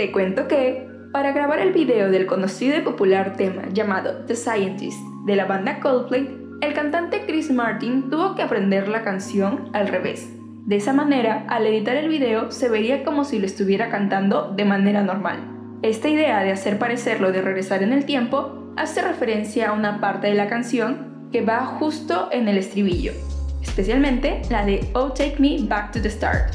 Te cuento que, para grabar el video del conocido y popular tema llamado The Scientist de la banda Coldplay, el cantante Chris Martin tuvo que aprender la canción al revés. De esa manera, al editar el video se vería como si lo estuviera cantando de manera normal. Esta idea de hacer parecerlo de regresar en el tiempo hace referencia a una parte de la canción que va justo en el estribillo, especialmente la de Oh Take Me Back to the Start.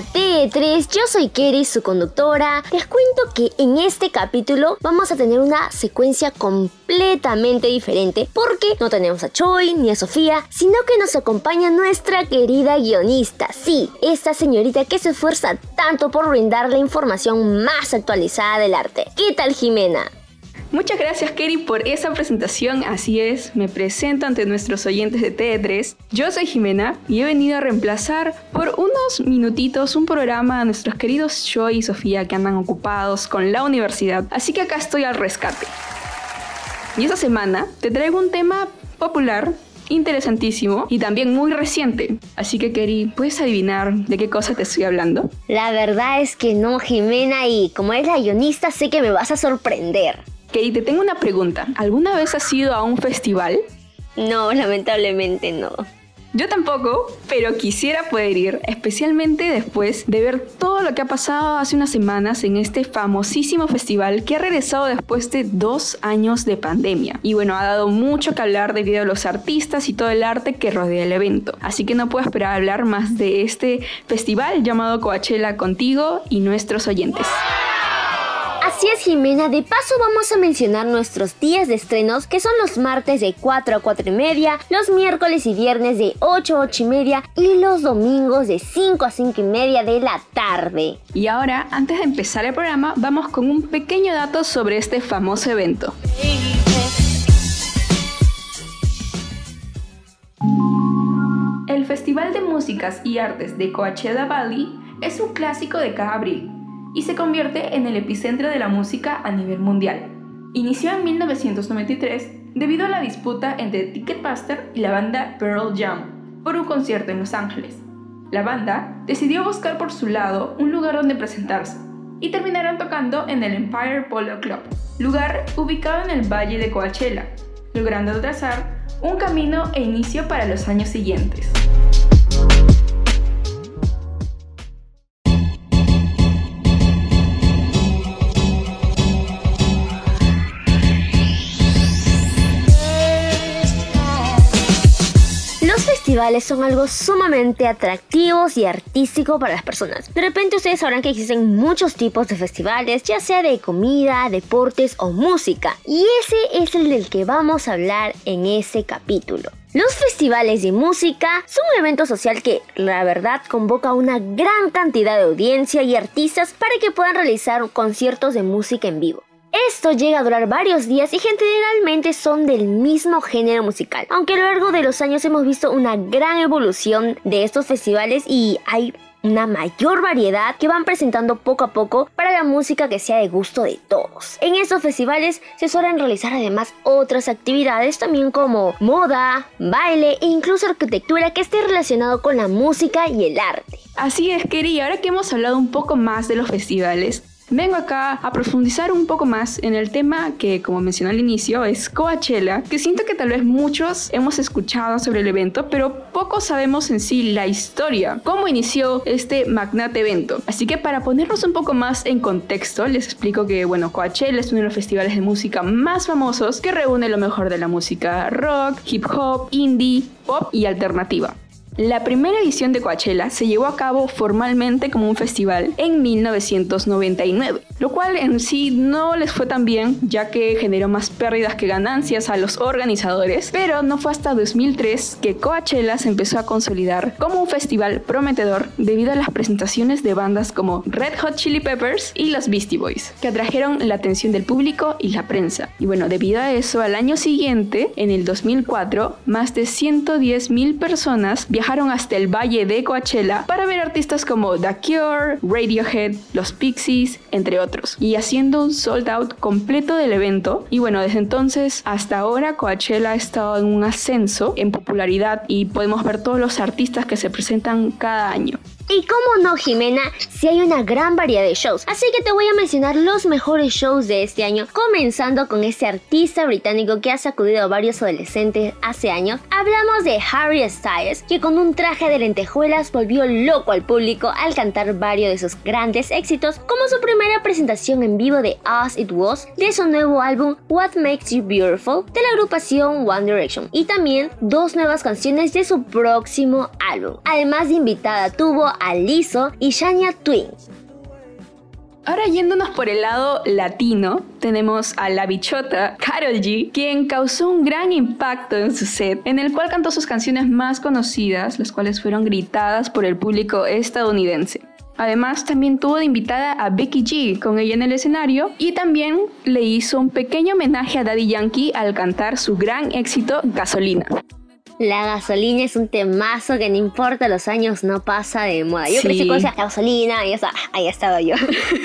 Bienvenidos a T3, yo soy Kerry, su conductora. Les cuento que en este capítulo vamos a tener una secuencia completamente diferente porque no tenemos a Choi ni a Sofía, sino que nos acompaña nuestra querida guionista. Sí, esta señorita que se esfuerza tanto por brindar la información más actualizada del arte. ¿Qué tal Jimena? Muchas gracias, Kerry, por esa presentación. Así es, me presento ante nuestros oyentes de TE3. Yo soy Jimena y he venido a reemplazar por unos minutitos un programa a nuestros queridos Joy y Sofía que andan ocupados con la universidad. Así que acá estoy al rescate. Y esta semana te traigo un tema popular interesantísimo y también muy reciente. Así que, Kerry, ¿puedes adivinar de qué cosa te estoy hablando? La verdad es que no, Jimena, y como eres la guionista, sé que me vas a sorprender. Kerry, te tengo una pregunta. ¿Alguna vez has ido a un festival? No, lamentablemente no. Yo tampoco, pero quisiera poder ir, especialmente después de ver todo lo que ha pasado hace unas semanas en este famosísimo festival que ha regresado después de dos años de pandemia. Y bueno, ha dado mucho que hablar debido a los artistas y todo el arte que rodea el evento. Así que no puedo esperar a hablar más de este festival llamado Coachella contigo y nuestros oyentes. Así es, Jimena. De paso, vamos a mencionar nuestros días de estrenos, que son los martes de 4 a 4 y media, los miércoles y viernes de 8 a 8 y media y los domingos de 5 a 5 y media de la tarde. Y ahora, antes de empezar el programa, vamos con un pequeño dato sobre este famoso evento. El Festival de Músicas y Artes de Coachella Valley es un clásico de cada abril y se convierte en el epicentro de la música a nivel mundial. Inició en 1993 debido a la disputa entre Ticketmaster y la banda Pearl Jam por un concierto en Los Ángeles. La banda decidió buscar por su lado un lugar donde presentarse y terminaron tocando en el Empire Polo Club, lugar ubicado en el Valle de Coachella, logrando trazar un camino e inicio para los años siguientes. Festivales son algo sumamente atractivos y artístico para las personas. De repente ustedes sabrán que existen muchos tipos de festivales, ya sea de comida, deportes o música. Y ese es el del que vamos a hablar en este capítulo. Los festivales de música son un evento social que, la verdad, convoca a una gran cantidad de audiencia y artistas para que puedan realizar conciertos de música en vivo. Esto llega a durar varios días y generalmente son del mismo género musical, aunque a lo largo de los años hemos visto una gran evolución de estos festivales y hay una mayor variedad que van presentando poco a poco para la música que sea de gusto de todos. En estos festivales se suelen realizar además otras actividades también como moda, baile e incluso arquitectura que esté relacionado con la música y el arte. Así es, Kerry, ahora que hemos hablado un poco más de los festivales, vengo acá a profundizar un poco más en el tema que, como mencioné al inicio, es Coachella, que siento que tal vez muchos hemos escuchado sobre el evento, pero poco sabemos en sí la historia, cómo inició este magnate evento. Así que para ponernos un poco más en contexto, les explico que, bueno, Coachella es uno de los festivales de música más famosos que reúne lo mejor de la música rock, hip hop, indie, pop y alternativa. La primera edición de Coachella se llevó a cabo formalmente como un festival en 1999. Lo cual en sí no les fue tan bien, ya que generó más pérdidas que ganancias a los organizadores, pero no fue hasta 2003 que Coachella se empezó a consolidar como un festival prometedor debido a las presentaciones de bandas como Red Hot Chili Peppers y los Beastie Boys, que atrajeron la atención del público y la prensa. Y bueno, debido a eso, al año siguiente, en el 2004, más de 110 mil personas viajaron hasta el valle de Coachella para ver artistas como The Cure, Radiohead, los Pixies, entre otros, y haciendo un sold out completo del evento. Y bueno, desde entonces hasta ahora Coachella ha estado en un ascenso en popularidad y podemos ver todos los artistas que se presentan cada año. Y como no, Jimena, si hay una gran variedad de shows. Así que te voy a mencionar los mejores shows de este año, comenzando con este artista británico que ha sacudido a varios adolescentes hace años. Hablamos de Harry Styles, que con un traje de lentejuelas volvió loco al público al cantar varios de sus grandes éxitos, como su primera presentación en vivo de As It Was, de su nuevo álbum What Makes You Beautiful, de la agrupación One Direction, y también dos nuevas canciones de su próximo álbum. Además de invitada tuvo a Lizzo y Shania Twain. Ahora yéndonos por el lado latino, tenemos a la bichota Carol G, quien causó un gran impacto en su set, en el cual cantó sus canciones más conocidas, las cuales fueron gritadas por el público estadounidense. Además, también tuvo de invitada a Becky G con ella en el escenario y también le hizo un pequeño homenaje a Daddy Yankee al cantar su gran éxito Gasolina. La gasolina es un temazo que no importa los años, no pasa de moda. Yo crecí con esa gasolina y está, ahí estaba yo.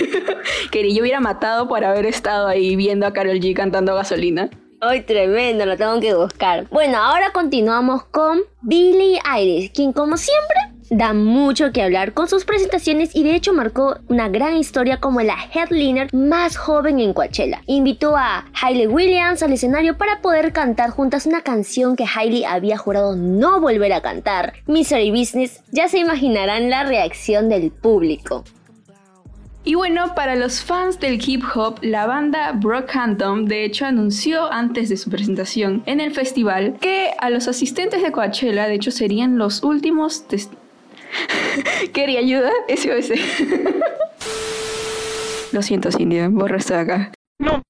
Quería yo hubiera matado por haber estado ahí viendo a Carol G cantando gasolina. ¡Ay, tremendo! Lo tengo que buscar. Bueno, ahora continuamos con Billie Eilish, quien como siempre da mucho que hablar con sus presentaciones y de hecho marcó una gran historia como la headliner más joven en Coachella. Invitó a Hailey Williams al escenario para poder cantar juntas una canción que Hailey había jurado no volver a cantar, Misery Business. Ya se imaginarán la reacción del público. Y bueno, para los fans del hip hop, la banda Brockhampton de hecho anunció antes de su presentación en el festival que a los asistentes de Coachella de hecho serían los últimos ¿Quería ayuda? SOS. Lo siento, Cindy, borra esto de acá. No.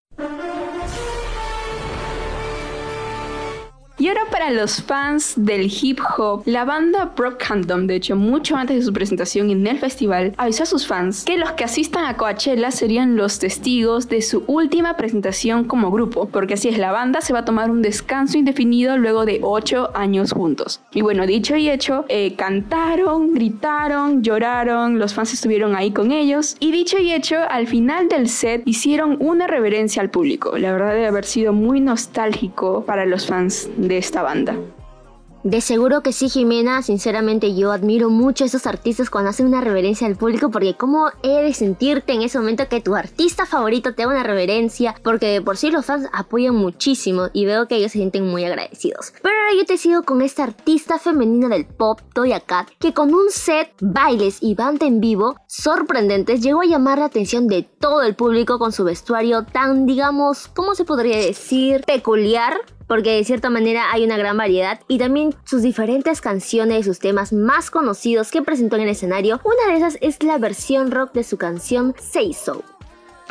Y ahora para los fans del hip hop, la banda Brockhampton, de hecho mucho antes de su presentación en el festival, avisó a sus fans que los que asistan a Coachella serían los testigos de su última presentación como grupo, porque así es, la banda se va a tomar un descanso indefinido luego de 8 años juntos. Y bueno, dicho y hecho, eh, cantaron, gritaron, lloraron, los fans estuvieron ahí con ellos, y dicho y hecho, al final del set hicieron una reverencia al público. La verdad debe haber sido muy nostálgico para los fans de esta banda. De seguro que sí, Jimena. Sinceramente, yo admiro mucho a esos artistas cuando hacen una reverencia al público, porque cómo he de sentirte en ese momento que tu artista favorito te haga una reverencia, porque de por sí los fans apoyan muchísimo y veo que ellos se sienten muy agradecidos. Pero ahora yo te sigo con esta artista femenina del pop, Toya Cat, que con un set, bailes y banda en vivo sorprendentes llegó a llamar la atención de todo el público con su vestuario tan, digamos, ¿cómo se podría decir? Peculiar porque de cierta manera hay una gran variedad y también sus diferentes canciones y sus temas más conocidos que presentó en el escenario. Una de esas es la versión rock de su canción Say So.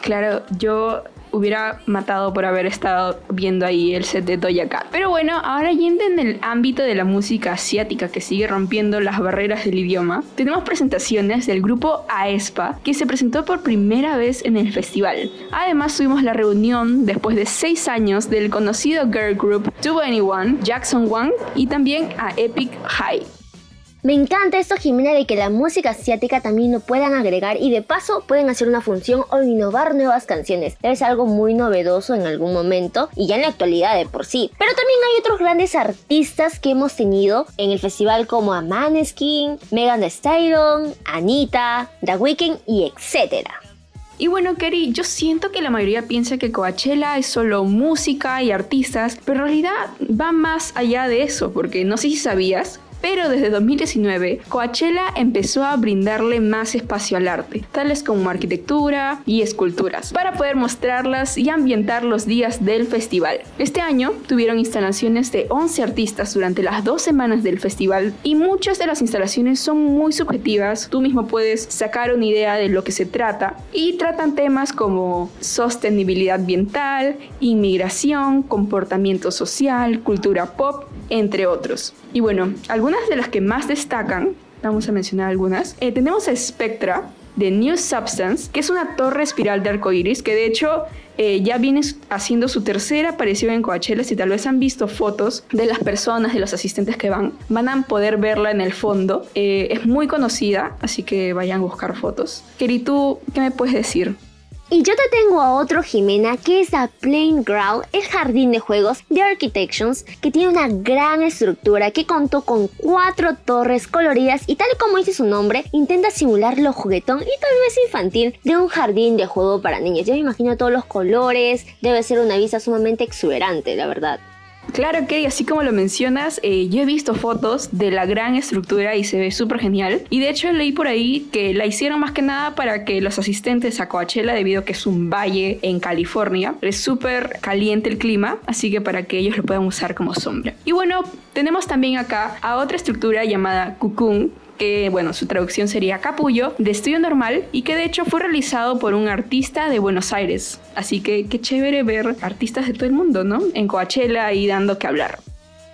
Claro, yo hubiera matado por haber estado viendo ahí el set de Doja Cat. Pero bueno, ahora yendo en el ámbito de la música asiática que sigue rompiendo las barreras del idioma, tenemos presentaciones del grupo Aespa que se presentó por primera vez en el festival. Además tuvimos la reunión después de seis años del conocido girl group 2NE1, Jackson Wang y también a Epic High. Me encanta esto, Jimena, de que la música asiática también lo puedan agregar y de paso pueden hacer una función o innovar nuevas canciones. Es algo muy novedoso en algún momento y ya en la actualidad de por sí. Pero también hay otros grandes artistas que hemos tenido en el festival como a Maneskin, Megan Thee Stallion, Anita, The Weeknd y etcétera. Y bueno, Kerry, yo siento que la mayoría piensa que Coachella es solo música y artistas, pero en realidad va más allá de eso, porque no sé si sabías, Pero desde 2019, Coachella empezó a brindarle más espacio al arte, tales como arquitectura y esculturas, para poder mostrarlas y ambientar los días del festival. Este año tuvieron instalaciones de 11 artistas durante las dos semanas del festival y muchas de las instalaciones son muy subjetivas. Tú mismo puedes sacar una idea de lo que se trata y tratan temas como sostenibilidad ambiental, inmigración, comportamiento social, cultura pop, entre otros. Y bueno, algunas de las que más destacan, vamos a mencionar algunas, eh, tenemos a Spectra de New Substance, que es una torre espiral de arcoiris que de hecho eh, ya viene haciendo su tercera aparición en Coachella. Si tal vez han visto fotos de las personas, de los asistentes que van, van a poder verla en el fondo. Eh, es muy conocida, así que vayan a buscar fotos. Keri, ¿tú qué me puedes decir? Y yo te tengo a otro Jimena que es a Playground, el jardín de juegos de Architections, que tiene una gran estructura que contó con cuatro torres coloridas y tal como dice su nombre, intenta simular lo juguetón y tal vez infantil de un jardín de juego para niños. Yo me imagino todos los colores, debe ser una vista sumamente exuberante, la verdad. Claro, que así como lo mencionas, eh, yo he visto fotos de la gran estructura y se ve súper genial. Y de hecho leí por ahí que la hicieron más que nada para que los asistentes a Coachella, debido a que es un valle en California, es súper caliente el clima, así que para que ellos lo puedan usar como sombra. Y bueno, tenemos también acá a otra estructura llamada Cocoon, que bueno, su traducción sería capullo, de estudio normal y que de hecho fue realizado por un artista de Buenos Aires. Así que qué chévere ver artistas de todo el mundo, ¿no? En Coachella y dando que hablar.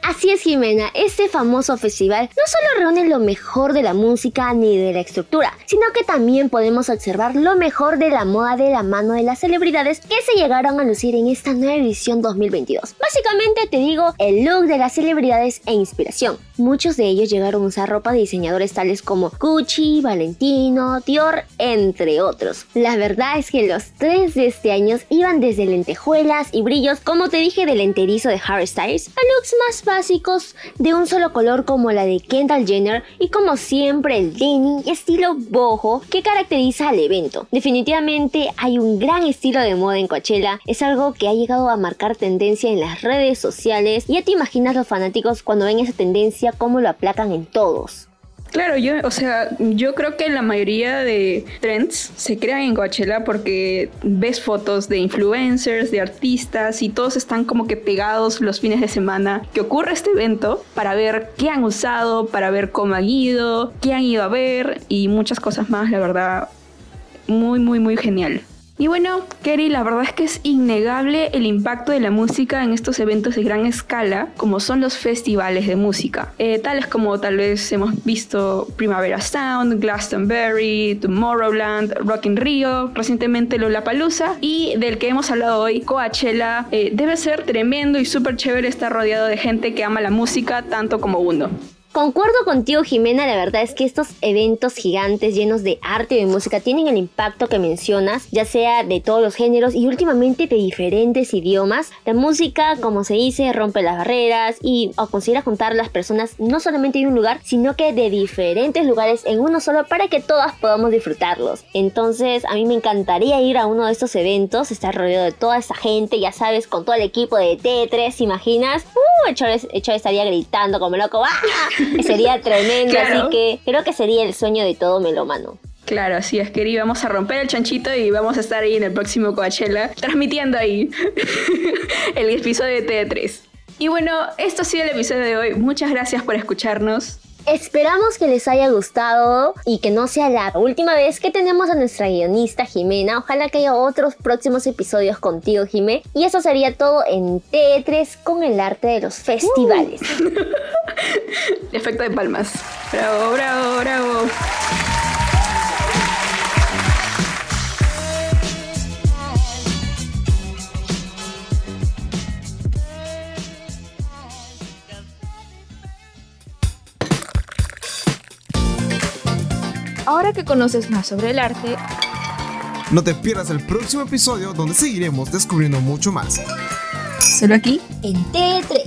Así es, Jimena, este famoso festival no solo reúne lo mejor de la música ni de la estructura, sino que también podemos observar lo mejor de la moda de la mano de las celebridades que se llegaron a lucir en esta nueva edición 2022. Básicamente te digo el look de las celebridades e inspiración. Muchos de ellos llegaron a usar ropa de diseñadores tales como Gucci, Valentino, Dior, entre otros. La verdad es que los tres de este año iban desde lentejuelas y brillos, como te dije, del enterizo de Harry Styles, a looks más básicos de un solo color como la de Kendall Jenner y como siempre el denim estilo boho que caracteriza al evento. Definitivamente hay un gran estilo de moda en Coachella, es algo que ha llegado a marcar tendencia en las redes sociales. Ya te imaginas los fanáticos cuando ven esa tendencia cómo lo aplacan en todos. Claro, yo, o sea, yo creo que la mayoría de trends se crean en Coachella porque ves fotos de influencers, de artistas y todos están como que pegados los fines de semana que ocurre este evento para ver qué han usado, para ver cómo han ido, qué han ido a ver y muchas cosas más, la verdad, muy, muy, muy genial. Y bueno, Kerry, la verdad es que es innegable el impacto de la música en estos eventos de gran escala, como son los festivales de música, eh, tales como tal vez hemos visto Primavera Sound, Glastonbury, Tomorrowland, Rock in Rio, recientemente Lollapalooza y del que hemos hablado hoy, Coachella. Eh, debe ser tremendo y súper chévere estar rodeado de gente que ama la música tanto como uno. Concuerdo contigo, Jimena, la verdad es que estos eventos gigantes llenos de arte y de música tienen el impacto que mencionas, ya sea de todos los géneros y últimamente de diferentes idiomas. La música, como se dice, rompe las barreras y considera juntar a las personas no solamente en un lugar, sino que de diferentes lugares en uno solo para que todas podamos disfrutarlos. Entonces, a mí me encantaría ir a uno de estos eventos, estar rodeado de toda esa gente, ya sabes, con todo el equipo de T3, ¿imaginas? Uh, hecho, estaría gritando como loco. ¡Ah! sería tremendo, así que creo que sería el sueño de todo melómano. Claro, así es, que vamos a romper el chanchito y vamos a estar ahí en el próximo Coachella, transmitiendo ahí el episodio de T3. Y bueno, esto ha sido el episodio de hoy. Muchas gracias por escucharnos. Esperamos que les haya gustado y que no sea la última vez que tenemos a nuestra guionista Jimena. Ojalá que haya otros próximos episodios contigo, Jimé. Y eso sería todo en T3 con el arte de los festivales. Efecto de palmas. Bravo, bravo, bravo. Ahora que conoces más sobre el arte, no te pierdas el próximo episodio donde seguiremos descubriendo mucho más. Solo aquí en T3.